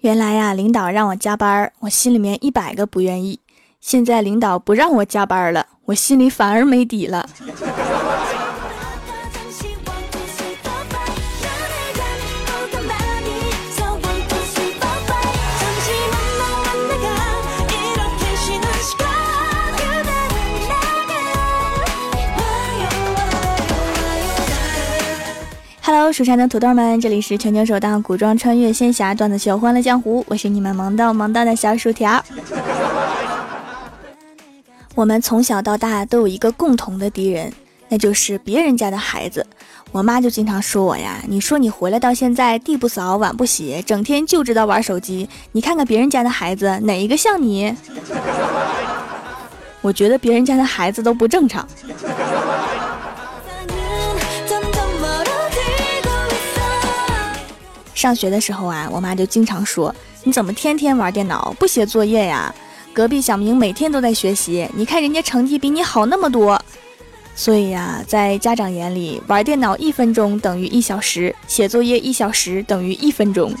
原来呀，领导让我加班，我心里面一百个不愿意。现在领导不让我加班了，我心里反而没底了。Hello，蜀山的土豆们，这里是全球首档古装穿越仙侠段子秀《欢乐江湖》，我是你们萌到萌到的小薯条。我们从小到大都有一个共同的敌人，那就是别人家的孩子。我妈就经常说我呀：“你说你回来到现在，地不扫，碗不洗，整天就知道玩手机。你看看别人家的孩子，哪一个像你？” 我觉得别人家的孩子都不正常。上学的时候啊，我妈就经常说：“你怎么天天玩电脑不写作业呀？隔壁小明每天都在学习，你看人家成绩比你好那么多。”所以呀，在家长眼里，玩电脑一分钟等于一小时，写作业一小时等于一分钟。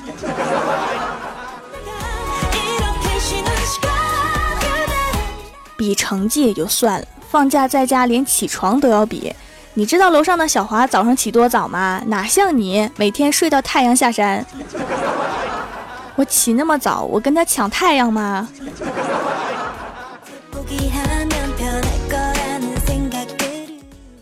比成绩也就算了，放假在家连起床都要比。你知道楼上的小华早上起多早吗？哪像你每天睡到太阳下山。我起那么早，我跟他抢太阳吗？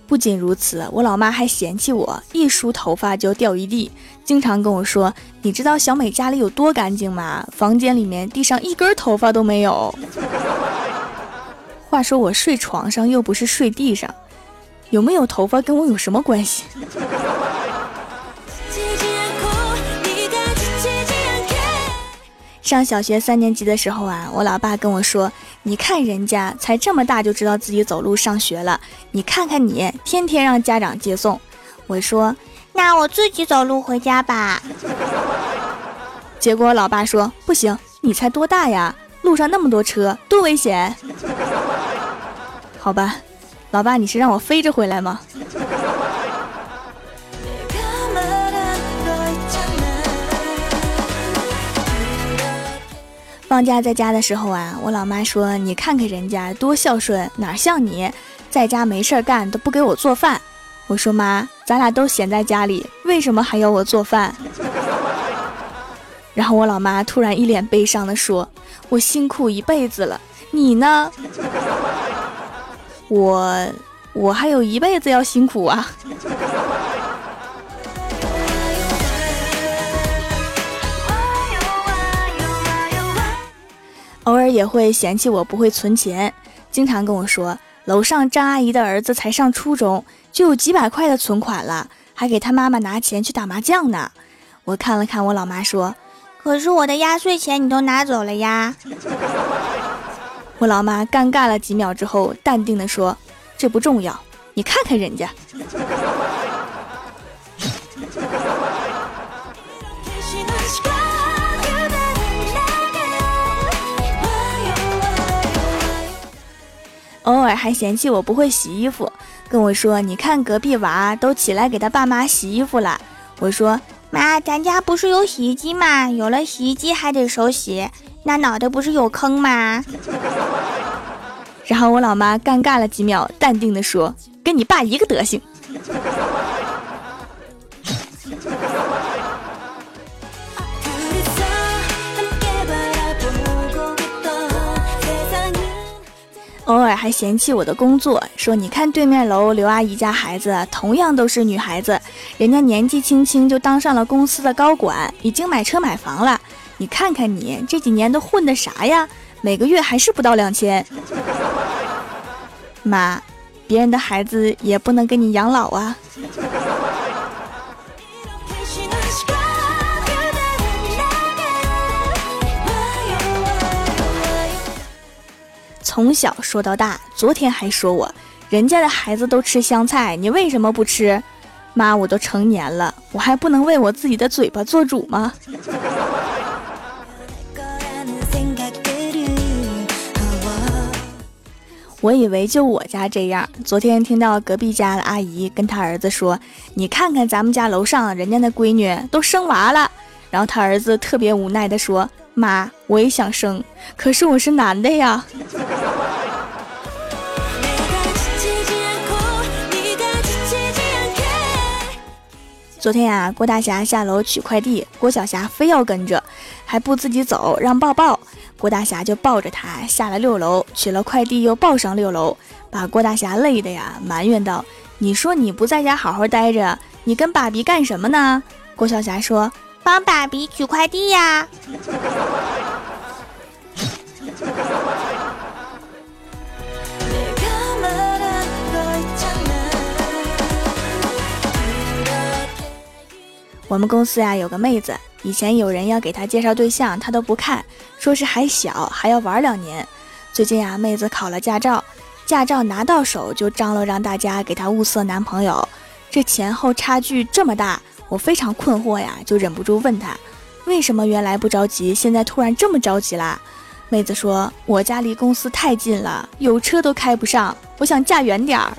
不仅如此，我老妈还嫌弃我一梳头发就掉一地，经常跟我说：“你知道小美家里有多干净吗？房间里面地上一根头发都没有。”话说我睡床上又不是睡地上。有没有头发跟我有什么关系？上小学三年级的时候啊，我老爸跟我说：“你看人家才这么大就知道自己走路上学了，你看看你，天天让家长接送。”我说：“那我自己走路回家吧。”结果老爸说：“不行，你才多大呀？路上那么多车，多危险！”好吧。老爸，你是让我飞着回来吗？放假在家的时候啊，我老妈说：“你看看人家多孝顺，哪像你，在家没事干都不给我做饭。”我说：“妈，咱俩都闲在家里，为什么还要我做饭？” 然后我老妈突然一脸悲伤的说：“我辛苦一辈子了，你呢？”我我还有一辈子要辛苦啊！偶尔也会嫌弃我不会存钱，经常跟我说，楼上张阿姨的儿子才上初中就有几百块的存款了，还给他妈妈拿钱去打麻将呢。我看了看我老妈说，可是我的压岁钱你都拿走了呀。我老妈尴尬了几秒之后，淡定地说：“这不重要，你看看人家。”偶尔还嫌弃我不会洗衣服，跟我说：“你看隔壁娃都起来给他爸妈洗衣服了。”我说：“妈，咱家不是有洗衣机吗？有了洗衣机还得手洗。”那脑袋不是有坑吗？然后我老妈尴尬了几秒，淡定的说：“跟你爸一个德行。”偶尔还嫌弃我的工作，说：“你看对面楼刘阿姨家孩子，同样都是女孩子，人家年纪轻轻就当上了公司的高管，已经买车买房了。”你看看你这几年都混的啥呀？每个月还是不到两千。妈，别人的孩子也不能给你养老啊。从小说到大，昨天还说我，人家的孩子都吃香菜，你为什么不吃？妈，我都成年了，我还不能为我自己的嘴巴做主吗？我以为就我家这样。昨天听到隔壁家的阿姨跟她儿子说：“你看看咱们家楼上人家那闺女都生娃了。”然后他儿子特别无奈的说：“妈，我也想生，可是我是男的呀。”昨天呀，郭大侠下楼取快递，郭小霞非要跟着，还不自己走，让抱抱。郭大侠就抱着他下了六楼，取了快递又抱上六楼，把郭大侠累的呀，埋怨道：“你说你不在家好好待着，你跟爸比干什么呢？”郭小霞说：“帮爸比取快递呀。”我们公司呀有个妹子，以前有人要给她介绍对象，她都不看，说是还小，还要玩两年。最近呀，妹子考了驾照，驾照拿到手就张罗让大家给她物色男朋友，这前后差距这么大，我非常困惑呀，就忍不住问她，为什么原来不着急，现在突然这么着急啦？妹子说，我家离公司太近了，有车都开不上，我想嫁远点儿。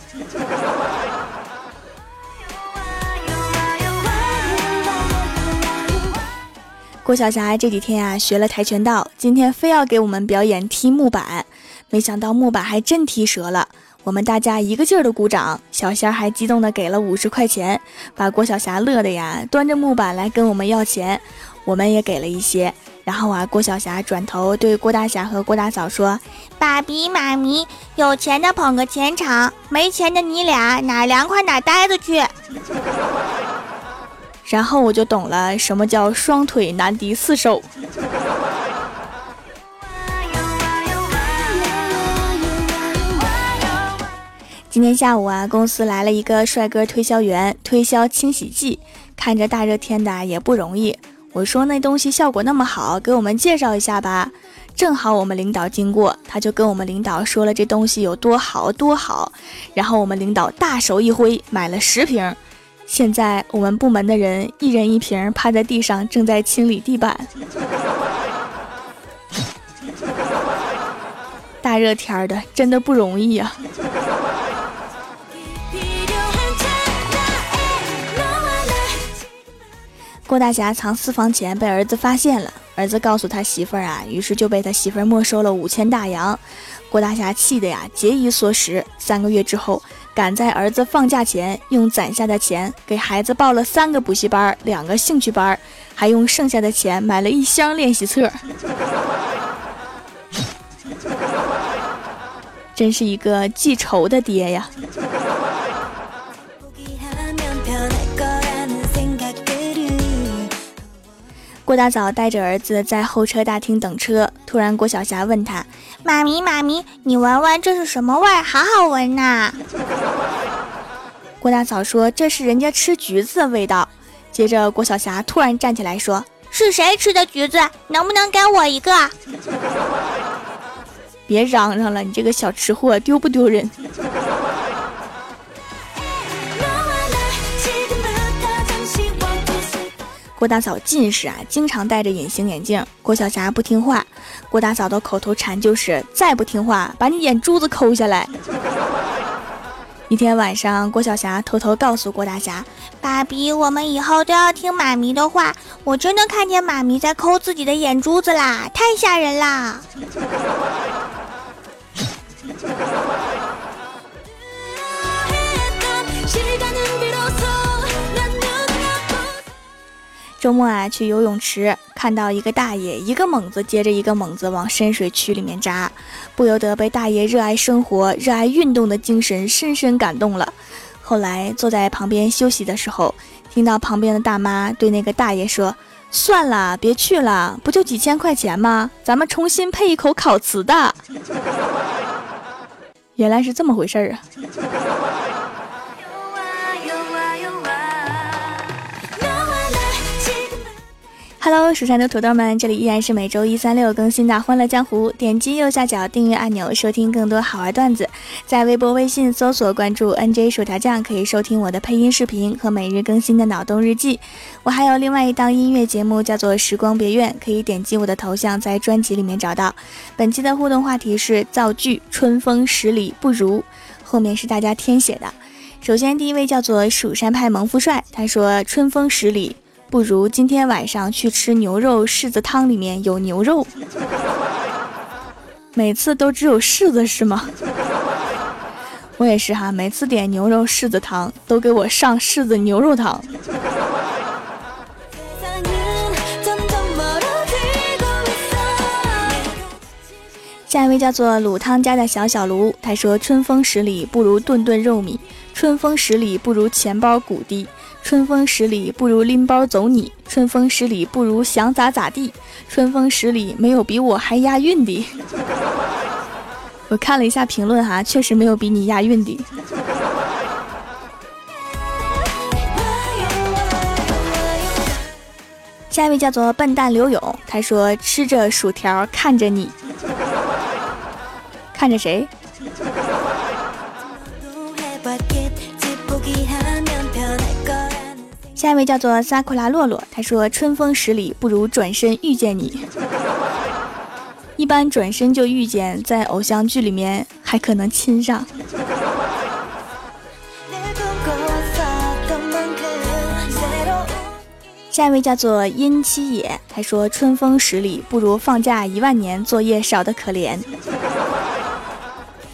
郭晓霞这几天啊学了跆拳道，今天非要给我们表演踢木板，没想到木板还真踢折了。我们大家一个劲儿的鼓掌，小仙儿还激动的给了五十块钱，把郭晓霞乐的呀，端着木板来跟我们要钱，我们也给了一些。然后啊，郭晓霞转头对郭大侠和郭大嫂说：“爸比妈咪，有钱的捧个钱场，没钱的你俩哪凉快哪待着去。”然后我就懂了，什么叫双腿难敌四手。今天下午啊，公司来了一个帅哥推销员，推销清洗剂，看着大热天的也不容易。我说那东西效果那么好，给我们介绍一下吧。正好我们领导经过，他就跟我们领导说了这东西有多好多好。然后我们领导大手一挥，买了十瓶。现在我们部门的人一人一瓶，趴在地上正在清理地板。大热天的，真的不容易呀。郭大侠藏私房钱被儿子发现了，儿子告诉他媳妇儿啊，于是就被他媳妇儿没收了五千大洋。郭大侠气的呀，节衣缩食，三个月之后。赶在儿子放假前，用攒下的钱给孩子报了三个补习班、两个兴趣班，还用剩下的钱买了一箱练习册。真是一个记仇的爹呀！郭大嫂带着儿子在候车大厅等车，突然郭晓霞问他：“妈咪，妈咪，你闻闻这是什么味儿？好好闻呐！”郭大嫂说：“这是人家吃橘子的味道。”接着郭晓霞突然站起来说：“是谁吃的橘子？能不能给我一个？” 别嚷嚷了，你这个小吃货，丢不丢人？郭大嫂近视啊，经常戴着隐形眼镜。郭晓霞不听话，郭大嫂的口头禅就是“再不听话，把你眼珠子抠下来。”一天晚上，郭晓霞偷偷告诉郭大侠：“爸比，我们以后都要听妈咪的话。我真的看见妈咪在抠自己的眼珠子啦，太吓人啦！”周末啊，去游泳池，看到一个大爷一个猛子接着一个猛子往深水区里面扎，不由得被大爷热爱生活、热爱运动的精神深深感动了。后来坐在旁边休息的时候，听到旁边的大妈对那个大爷说：“算了，别去了，不就几千块钱吗？咱们重新配一口烤瓷的。” 原来是这么回事儿啊！Hello，蜀山的土豆们，这里依然是每周一、三、六更新的《欢乐江湖》。点击右下角订阅按钮，收听更多好玩段子。在微博、微信搜索关注 NJ 薯条酱，可以收听我的配音视频和每日更新的脑洞日记。我还有另外一档音乐节目，叫做《时光别院》，可以点击我的头像，在专辑里面找到。本期的互动话题是造句：春风十里不如。后面是大家填写的。首先，第一位叫做蜀山派萌富帅，他说：“春风十里。”不如今天晚上去吃牛肉柿子汤，里面有牛肉。每次都只有柿子是吗？我也是哈，每次点牛肉柿子汤，都给我上柿子牛肉汤。下一位叫做卤汤家的小小卢，他说：“春风十里不如顿顿肉米，春风十里不如钱包鼓滴，春风十里不如拎包走你，春风十里不如想咋咋地，春风十里没有比我还押韵的。”我看了一下评论哈，确实没有比你押韵的。下一位叫做笨蛋刘勇，他说：“吃着薯条看着你。”看着谁？下一位叫做萨库拉洛洛，他说：“春风十里不如转身遇见你。”一般转身就遇见，在偶像剧里面还可能亲上。下一位叫做殷七野，他说：“春风十里不如放假一万年，作业少得可怜。”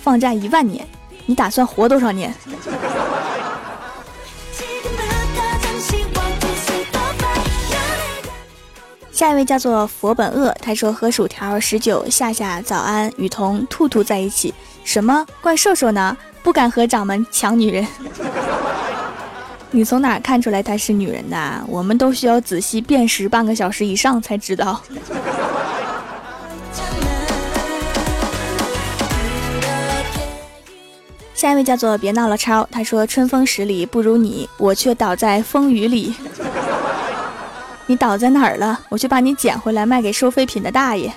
放假一万年，你打算活多少年？下一位叫做佛本恶，他说和薯条十九夏夏早安雨桐兔兔在一起，什么怪兽兽呢？不敢和掌门抢女人。你从哪看出来她是女人的？我们都需要仔细辨识半个小时以上才知道。下一位叫做别闹了超，他说春风十里不如你，我却倒在风雨里。你倒在哪儿了？我去把你捡回来卖给收废品的大爷。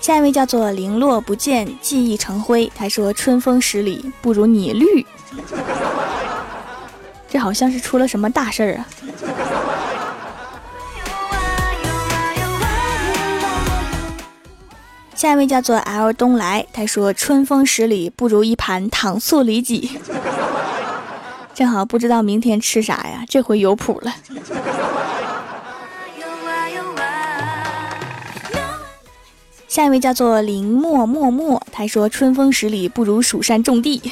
下一位叫做零落不见，记忆成灰，他说春风十里不如你绿。这好像是出了什么大事儿啊！下一位叫做 L 东来，他说：“春风十里不如一盘糖醋里脊。”正好不知道明天吃啥呀，这回有谱了。下一位叫做林默默默，他说：“春风十里不如蜀山种地。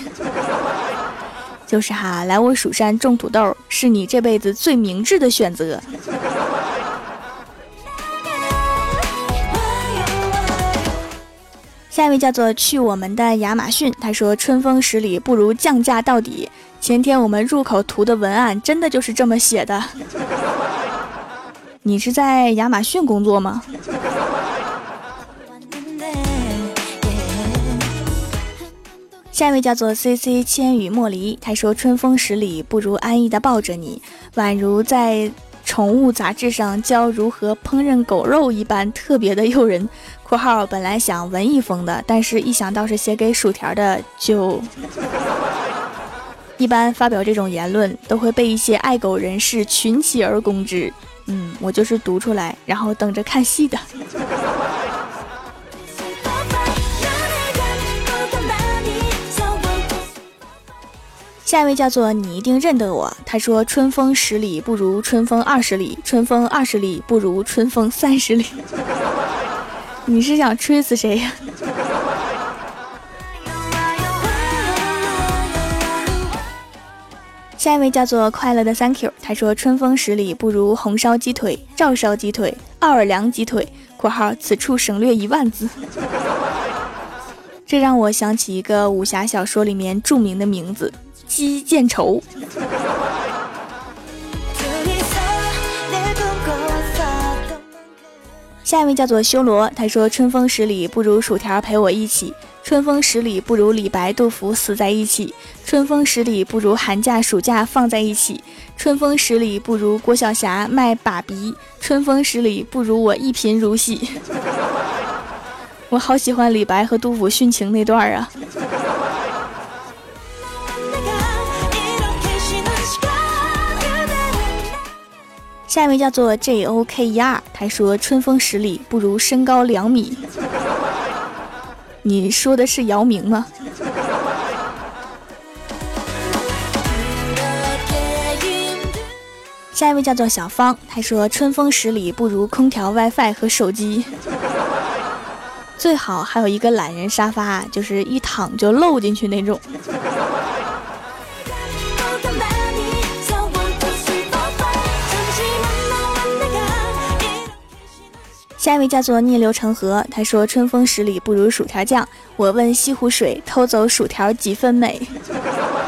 ”就是哈，来我蜀山种土豆，是你这辈子最明智的选择。下一位叫做去我们的亚马逊，他说：“春风十里不如降价到底。”前天我们入口图的文案真的就是这么写的。你是在亚马逊工作吗？下一位叫做 C C 千羽莫离，他说：“春风十里不如安逸的抱着你，宛如在宠物杂志上教如何烹饪狗肉一般，特别的诱人。”括号本来想文艺风的，但是一想到是写给薯条的，就一般发表这种言论都会被一些爱狗人士群起而攻之。嗯，我就是读出来，然后等着看戏的。下一位叫做你一定认得我，他说春风十里不如春风二十里，春风二十里不如春风三十里。你是想吹死谁呀？下一位叫做快乐的 Thank you，他说春风十里不如红烧鸡腿、照烧鸡腿、奥尔良鸡腿（括号此处省略一万字）。这让我想起一个武侠小说里面著名的名字——姬见愁。下一位叫做修罗，他说：“春风十里不如薯条陪我一起，春风十里不如李白、杜甫死在一起，春风十里不如寒假、暑假放在一起，春风十里不如郭晓霞卖把鼻，春风十里不如我一贫如洗。”我好喜欢李白和杜甫殉情那段啊。下一位叫做 joker 他说春风十里不如身高两米。你说的是姚明吗？下一位叫做小芳他说春风十里不如空调 wifi 和手机。最好还有一个懒人沙发就是一躺就漏进去那种。下一位叫做逆流成河，他说：“春风十里不如薯条酱。”我问西湖水偷走薯条几分美？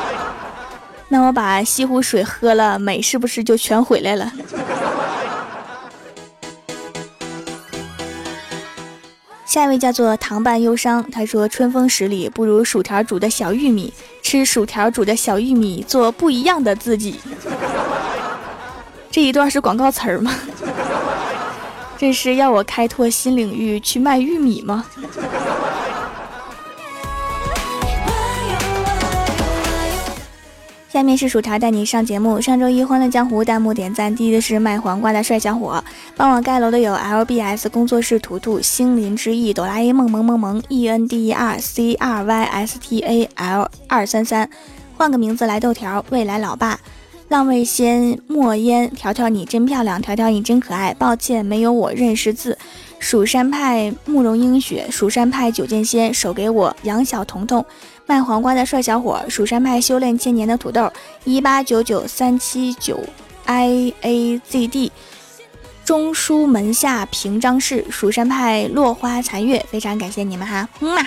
那我把西湖水喝了，美是不是就全回来了？下一位叫做糖拌忧伤，他说：“春风十里不如薯条煮的小玉米，吃薯条煮的小玉米，做不一样的自己。”这一段是广告词儿吗？这是要我开拓新领域去卖玉米吗？下面是薯条带你上节目。上周一欢乐江湖弹幕点赞第一的是卖黄瓜的帅小伙，帮我盖楼的有 LBS 工作室图图、星林之翼、哆啦 A 梦萌萌萌、E N D E R C R Y S T A L 二三三，换个名字来豆条，未来老爸。浪味仙墨烟，条条你真漂亮，条条你真可爱。抱歉没有我认识字。蜀山派慕容英雪，蜀山派九剑仙，手给我杨小彤彤。卖黄瓜的帅小伙，蜀山派修炼千年的土豆，一八九九三七九 i a z d。中书门下平章事，蜀山派落花残月，非常感谢你们哈，嗯嘛。